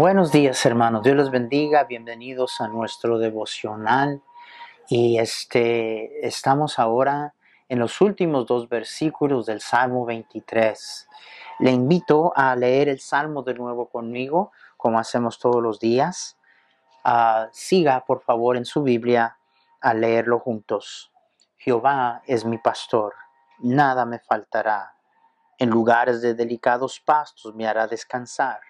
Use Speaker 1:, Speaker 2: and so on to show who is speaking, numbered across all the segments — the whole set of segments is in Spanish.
Speaker 1: Buenos días hermanos, Dios les bendiga, bienvenidos a nuestro devocional y este estamos ahora en los últimos dos versículos del Salmo 23. Le invito a leer el Salmo de nuevo conmigo, como hacemos todos los días. Ah, siga por favor en su Biblia a leerlo juntos. Jehová es mi pastor, nada me faltará. En lugares de delicados pastos me hará descansar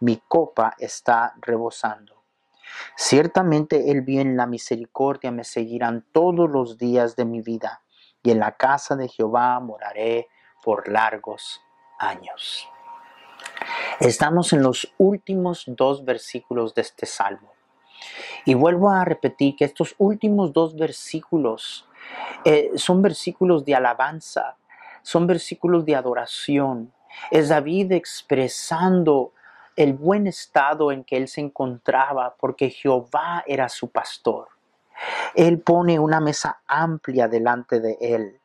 Speaker 1: mi copa está rebosando. Ciertamente el bien y la misericordia me seguirán todos los días de mi vida, y en la casa de Jehová moraré por largos años. Estamos en los últimos dos versículos de este salmo. Y vuelvo a repetir que estos últimos dos versículos eh, son versículos de alabanza, son versículos de adoración. Es David expresando el buen estado en que él se encontraba porque Jehová era su pastor. Él pone una mesa amplia delante de él.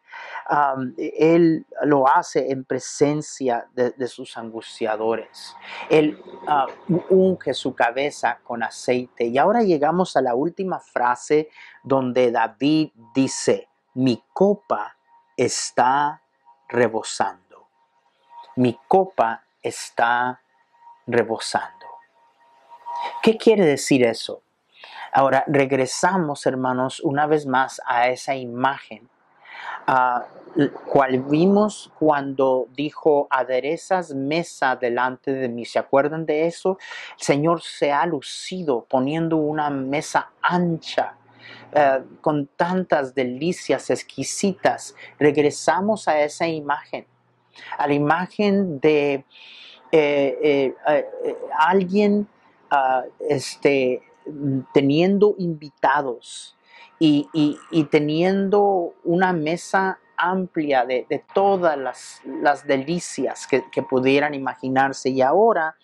Speaker 1: él lo hace en presencia de, sus angustiadores. Él uh, unge su cabeza con aceite. Y ahora llegamos a la última frase donde David dice, mi copa está rebosando. Mi copa está rebosando. ¿Qué quiere decir eso? Ahora regresamos, hermanos, una vez más a esa imagen, a cual vimos cuando dijo, aderezas mesa delante de mí. ¿Se acuerdan de eso? El Señor se ha lucido poniendo una mesa ancha. Eh, con tantas delicias exquisitas, regresamos a esa imagen, a la imagen de eh, eh, eh, alguien ah, este, teniendo invitados y, teniendo una mesa amplia de, todas las, delicias que, que, pudieran imaginarse. Y ahora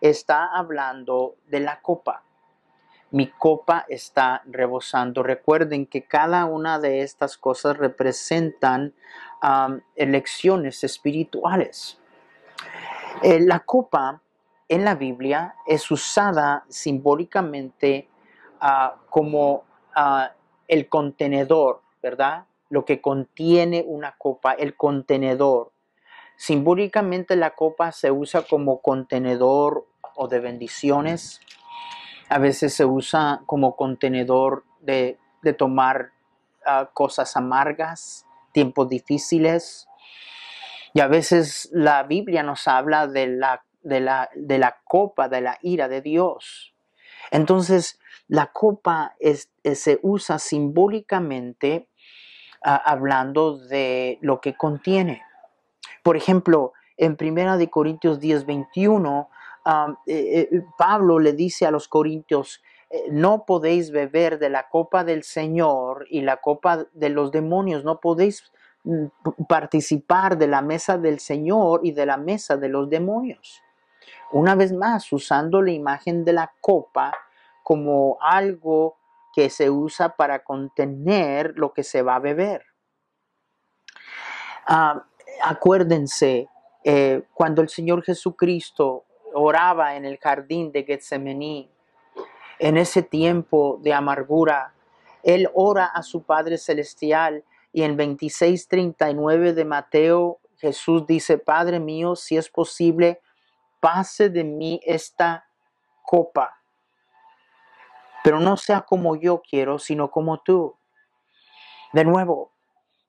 Speaker 1: está hablando de la copa. Mi copa está rebosando. Recuerden que cada una de estas cosas representan elecciones espirituales. Eh, la copa en la Biblia es usada simbólicamente ah, como ah, el contenedor, ¿verdad? Lo que contiene una copa, el contenedor. Simbólicamente la copa se usa como contenedor o de bendiciones. A veces se usa como contenedor de, tomar ah, cosas amargas, tiempos difíciles. Y a veces la Biblia nos habla de la, de la, de la copa de la ira de Dios. Entonces, la copa se usa simbólicamente ah, hablando de lo que contiene. Por ejemplo, en 1 de Corintios 10, 21, eh, eh, Pablo le dice a los corintios, eh, no podéis beber de la copa del Señor y la copa de los demonios, no podéis participar de la mesa del Señor y de la mesa de los demonios. Una vez más, usando la imagen de la copa como algo que se usa para contener lo que se va a beber. Ah, acuérdense, eh, cuando el Señor Jesucristo oraba en el jardín de Getsemaní, en ese tiempo de amargura, Él ora a su Padre Celestial y en 26:39 de Mateo, Jesús dice, Padre mío, si es posible, pase de mí esta copa, pero no sea como yo quiero, sino como tú. De nuevo,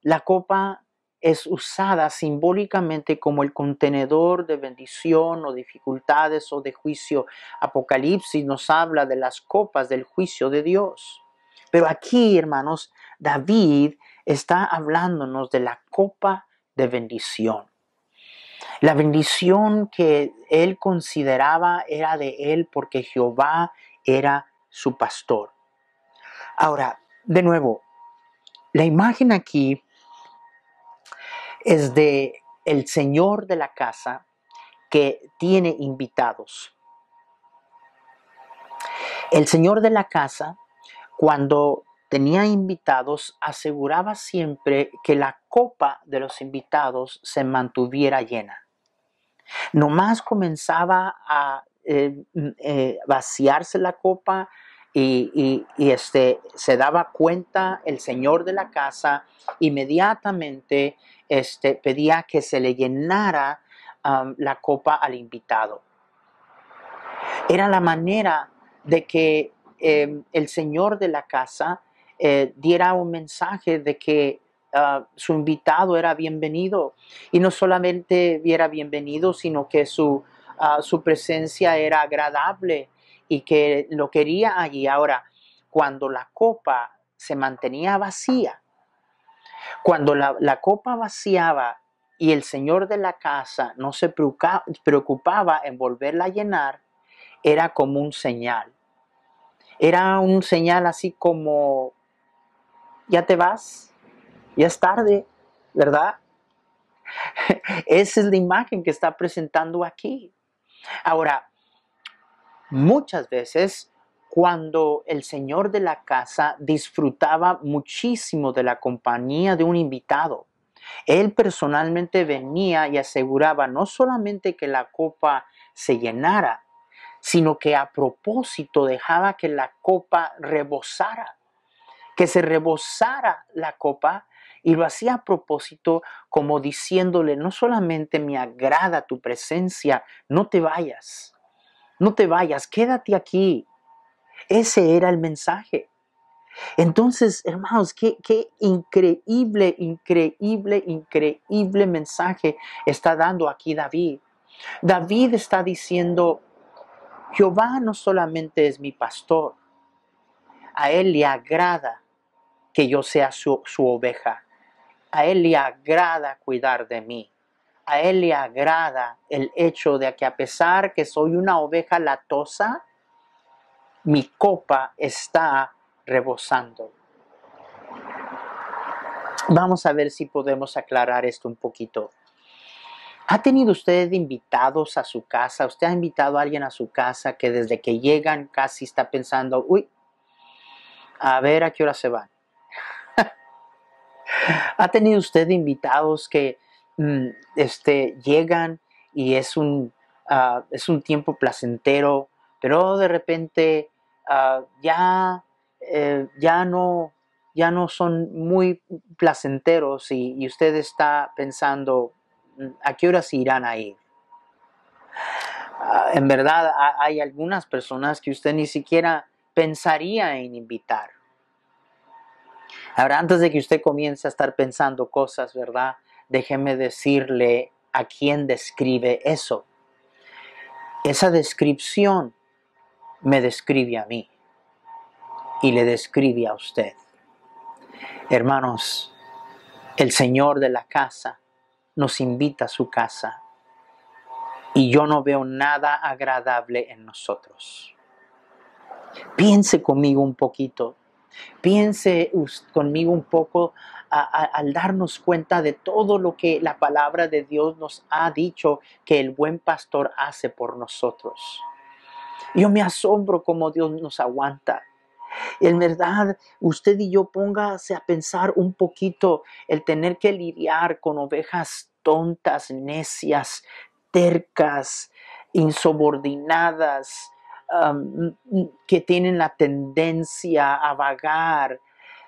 Speaker 1: la copa es usada simbólicamente como el contenedor de bendición o dificultades o de juicio. Apocalipsis nos habla de las copas del juicio de Dios. Pero aquí, hermanos, David está hablándonos de la copa de bendición. La bendición que él consideraba era de él porque Jehová era su pastor. Ahora, de nuevo, la imagen aquí es de el señor de la casa que tiene invitados. El señor de la casa, cuando tenía invitados, aseguraba siempre que la copa de los invitados se mantuviera llena. Nomás comenzaba a eh, eh, vaciarse la copa y, este, se daba cuenta el señor de la casa, inmediatamente este, pedía que se le llenara la copa al invitado. Era la manera de que em, el señor de la casa eh, diera un mensaje de que ah, su invitado era bienvenido y no solamente era bienvenido, sino que su, ah, su presencia era agradable y que lo quería allí. Ahora, cuando la copa se mantenía vacía, cuando la, la copa vaciaba y el señor de la casa no se preocupaba en volverla a llenar, era como un señal. Era un señal así como ya te vas, ya es tarde, ¿verdad? Esa es la imagen que está presentando aquí. Ahora, muchas veces cuando el señor de la casa disfrutaba muchísimo de la compañía de un invitado, él personalmente venía y aseguraba no solamente que la copa se llenara, sino que a propósito dejaba que la copa rebosara que se rebosara la copa y lo hacía a propósito como diciéndole, no solamente me agrada tu presencia, no te vayas, no te vayas, quédate aquí. Ese era el mensaje. Entonces, hermanos, qué, qué, increíble, increíble, increíble mensaje está dando aquí David. David está diciendo, Jehová no solamente es mi pastor, a él le agrada que yo sea su, oveja. A Él le agrada cuidar de mí. A Él le agrada el hecho de que a pesar que soy una oveja latosa, mi copa está rebosando. Vamos a ver si podemos aclarar esto un poquito. ¿Ha tenido usted invitados a su casa? ¿Usted ha invitado a alguien a su casa que desde que llegan casi está pensando, uy, a ver a qué hora se van? ¿Ha tenido usted invitados que mm, este, llegan y es un, ah, es un tiempo placentero, pero de repente ah, ya, eh, ya, no, ya no son muy placenteros y, usted está pensando, mm, ¿a qué horas irán a ir? Ah, en verdad hay algunas personas que usted ni siquiera pensaría en invitar. Ahora, antes de que usted comience a estar pensando cosas, ¿verdad? Déjeme decirle a quién describe eso. Esa descripción me describe a mí y le describe a usted. Hermanos, el Señor de la casa nos invita a su casa y yo no veo nada agradable en nosotros. Piense conmigo un poquito Piense conmigo un poco al darnos cuenta de todo lo que la palabra de Dios nos ha dicho que el buen pastor hace por nosotros. Yo me asombro cómo Dios nos aguanta. En verdad, usted y yo póngase a pensar un poquito el tener que lidiar con ovejas tontas, necias, tercas, insubordinadas, que tienen la tendencia a vagar.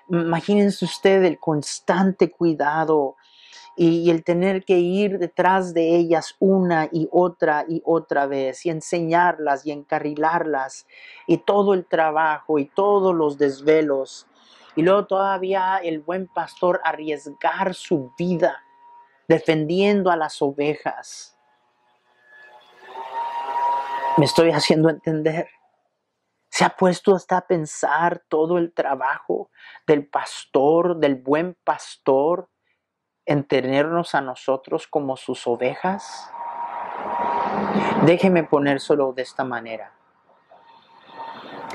Speaker 1: Imagínense usted el constante cuidado y, el tener que ir detrás de ellas una y otra y otra vez y enseñarlas y encarrilarlas y todo el trabajo y todos los desvelos. Y luego todavía el buen pastor arriesgar su vida defendiendo a las ovejas me estoy haciendo entender. Se ha puesto hasta a pensar todo el trabajo del pastor, del buen pastor, en tenernos a nosotros como sus ovejas. Déjeme ponérselo de esta manera.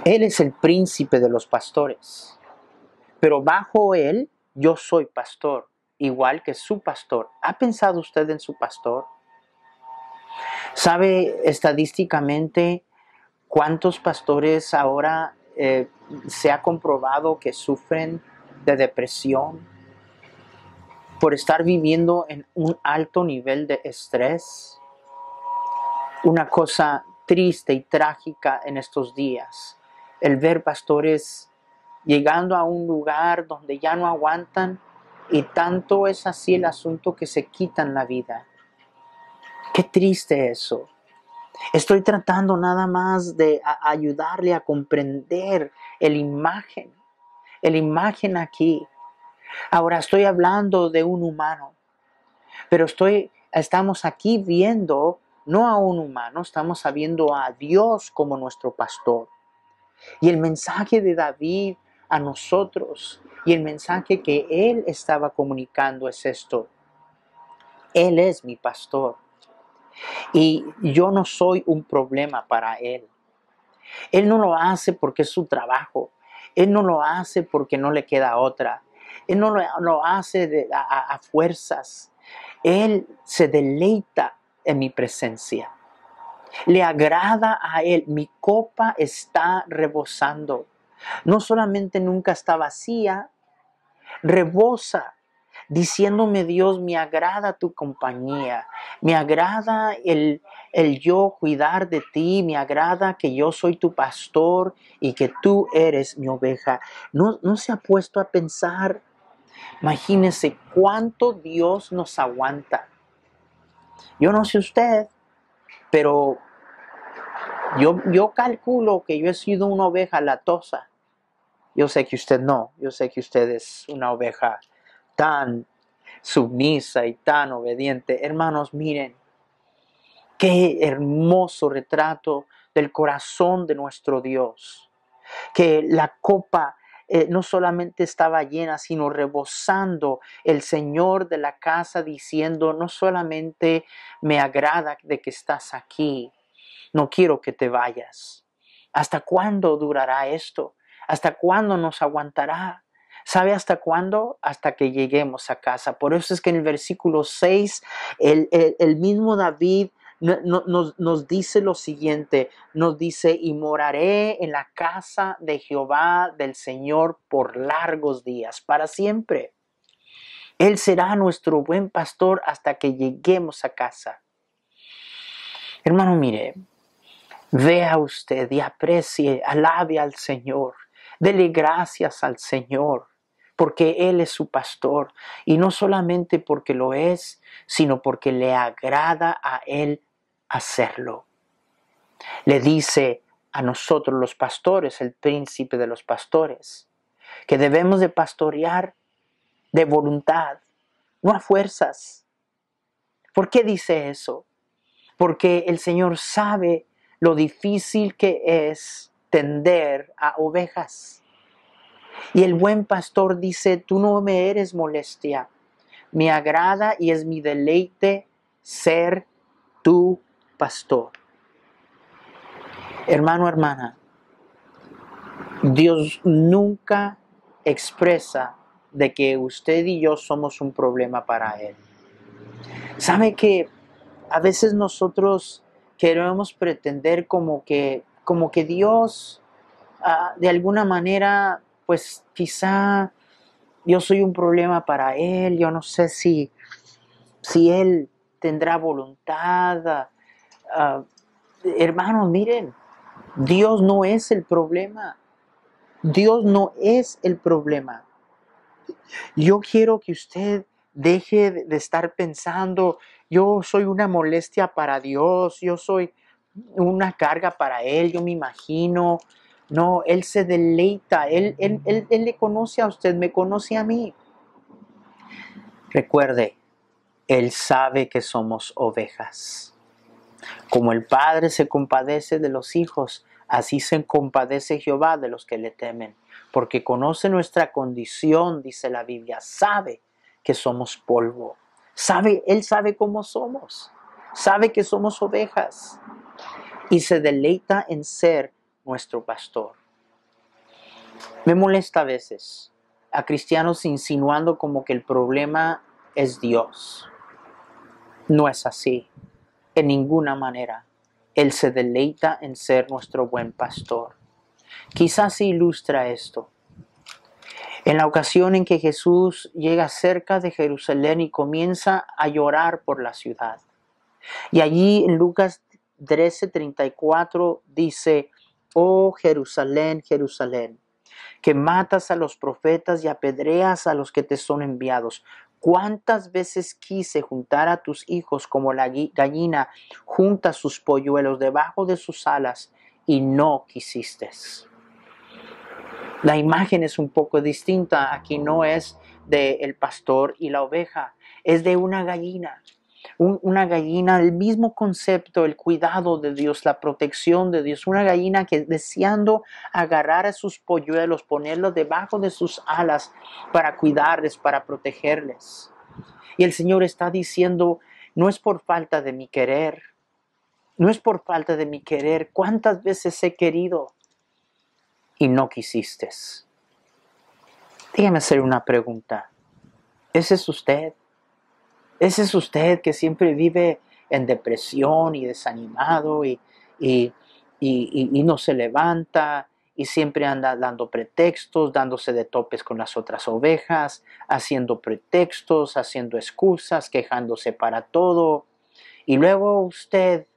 Speaker 1: Él es el príncipe de los pastores, pero bajo él yo soy pastor, igual que su pastor. ¿Ha pensado usted en su pastor? ¿Sabe estadísticamente cuántos pastores ahora eh, se ha comprobado que sufren de depresión por estar viviendo en un alto nivel de estrés? Una cosa triste y trágica en estos días, el ver pastores llegando a un lugar donde ya no aguantan y tanto es así el asunto que se quitan la vida. Qué triste eso. Estoy tratando nada más de ayudarle a comprender el imagen, el imagen aquí. Ahora estoy hablando de un humano, pero estoy, estamos aquí viendo no a un humano, estamos viendo a Dios como nuestro pastor. Y el mensaje de David a nosotros y el mensaje que él estaba comunicando es esto. Él es mi pastor y yo no soy un problema para él. Él no lo hace porque es su trabajo. Él no lo hace porque no le queda otra. Él no lo, hace a fuerzas. Él se deleita en mi presencia. Le agrada a Él. Mi copa está rebosando. No solamente nunca está vacía, rebosa diciéndome Dios, me agrada tu compañía, me agrada el, el yo cuidar de ti, me agrada que yo soy tu pastor y que tú eres mi oveja. No, no se ha puesto a pensar, imagínese cuánto Dios nos aguanta. Yo no sé usted, pero yo, yo calculo que yo he sido una oveja latosa. Yo sé que usted no, yo sé que usted es una oveja tan sumisa y tan obediente. Hermanos, miren, qué hermoso retrato del corazón de nuestro Dios. Que la copa eh, no solamente estaba llena, sino rebosando el Señor de la casa diciendo, no solamente me agrada de que estás aquí, no quiero que te vayas. ¿Hasta cuándo durará esto? ¿Hasta cuándo nos aguantará? ¿Sabe hasta cuándo? Hasta que lleguemos a casa. Por eso es que en el versículo 6, el, mismo David nos, nos, dice lo siguiente, nos dice, y moraré en la casa de Jehová del Señor por largos días, para siempre. Él será nuestro buen pastor hasta que lleguemos a casa. Hermano, mire, vea usted y aprecie, alabe al Señor, dele gracias al Señor porque Él es su pastor y no solamente porque lo es, sino porque le agrada a Él hacerlo. Le dice a nosotros los pastores, el príncipe de los pastores, que debemos de pastorear de voluntad, no a fuerzas. ¿Por qué dice eso? Porque el Señor sabe lo difícil que es tender a ovejas. Y el buen pastor dice, tú no me eres molestia, me agrada y es mi deleite ser tu pastor. Hermano, hermana, Dios nunca expresa de que usted y yo somos un problema para Él. ¿Sabe que a veces nosotros queremos pretender como que, como que Dios ah, de alguna manera, pues quizá yo soy un problema para Él, yo no sé si, si Él tendrá voluntad Ah, hermanos, miren, Dios no es el problema. Dios no es el problema. Yo quiero que usted deje de estar pensando, yo soy una molestia para Dios, yo soy una carga para Él, yo me imagino. No, Él se deleita, él, él, él le conoce a usted, me conoce a mí. Recuerde, Él sabe que somos ovejas. Como el Padre se compadece de los hijos, así se compadece Jehová de los que le temen, porque conoce nuestra condición, dice la Biblia, sabe que somos polvo. Sabe, él sabe cómo somos. sabe que somos ovejas y se deleita en ser nuestro pastor. Me molesta a veces a cristianos insinuando como que el problema es Dios. No es así, en ninguna manera. Él se deleita en ser nuestro buen pastor. Quizás se ilustra esto. En la ocasión en que Jesús llega cerca de Jerusalén y comienza a llorar por la ciudad. Y allí en Lucas 13:34 dice, oh Jerusalén, Jerusalén, que matas a los profetas y apedreas a los que te son enviados. ¿Cuántas veces quise juntar a tus hijos como la gallina junta sus polluelos debajo de sus alas y no quisiste? La imagen es un poco distinta. Aquí no es de el pastor y la oveja, es de una gallina una gallina, el mismo concepto, el cuidado de Dios, la protección de Dios, una gallina que deseando agarrar a sus polluelos, ponerlos debajo de sus alas para cuidarles, para protegerles. Y el Señor está diciendo, no es por falta de mi querer, no es por falta de mi querer, ¿cuántas veces he querido y no quisiste? Déjame hacer una pregunta. ¿Ese es usted? Ese es usted que siempre vive en depresión y desanimado y, y, y, no se levanta y siempre anda dando pretextos, dándose de topes con las otras ovejas, haciendo pretextos, haciendo excusas, quejándose para todo. Y luego usted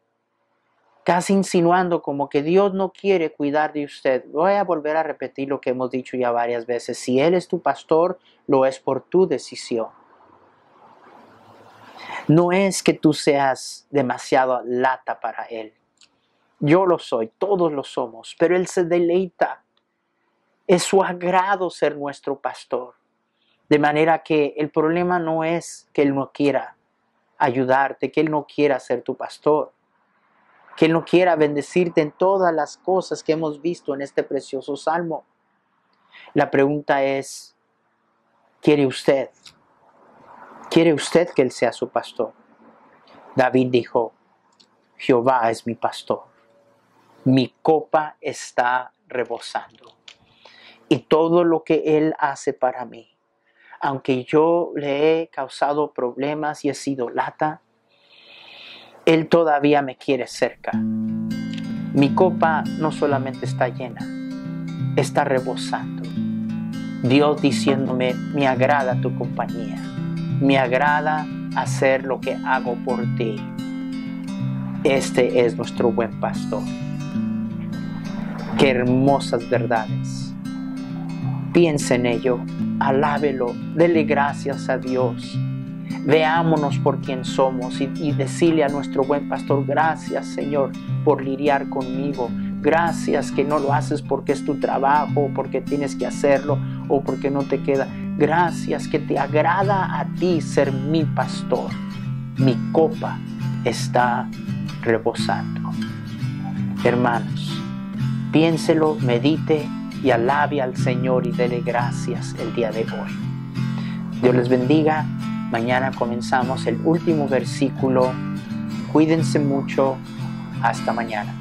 Speaker 1: casi insinuando como que Dios no quiere cuidar de usted. Voy a volver a repetir lo que hemos dicho ya varias veces. Si Él es tu pastor, lo es por tu decisión. No es que tú seas demasiado lata para Él. Yo lo soy, todos lo somos, pero Él se deleita. Es su agrado ser nuestro pastor. De manera que el problema no es que Él no quiera ayudarte, que Él no quiera ser tu pastor, que Él no quiera bendecirte en todas las cosas que hemos visto en este precioso salmo. La pregunta es, ¿quiere usted ¿Quiere usted que Él sea su pastor? David dijo, Jehová es mi pastor, mi copa está rebosando. Y todo lo que Él hace para mí, aunque yo le he causado problemas y he sido lata, Él todavía me quiere cerca. Mi copa no solamente está llena, está rebosando. Dios diciéndome, me agrada tu compañía me agrada hacer lo que hago por ti. Este es nuestro buen pastor. Qué hermosas verdades. Piensa en ello, alábelo, dele gracias a Dios. Veámonos por quien somos y, y decirle a nuestro buen pastor, gracias Señor por lidiar conmigo. Gracias que no lo haces porque es tu trabajo, porque tienes que hacerlo o porque no te queda. Gracias que te agrada a ti ser mi pastor. Mi copa está reposando. Hermanos, piénselo, medite y alabe al Señor y dele gracias el día de hoy. Dios les bendiga. Mañana comenzamos el último versículo. Cuídense mucho. Hasta mañana.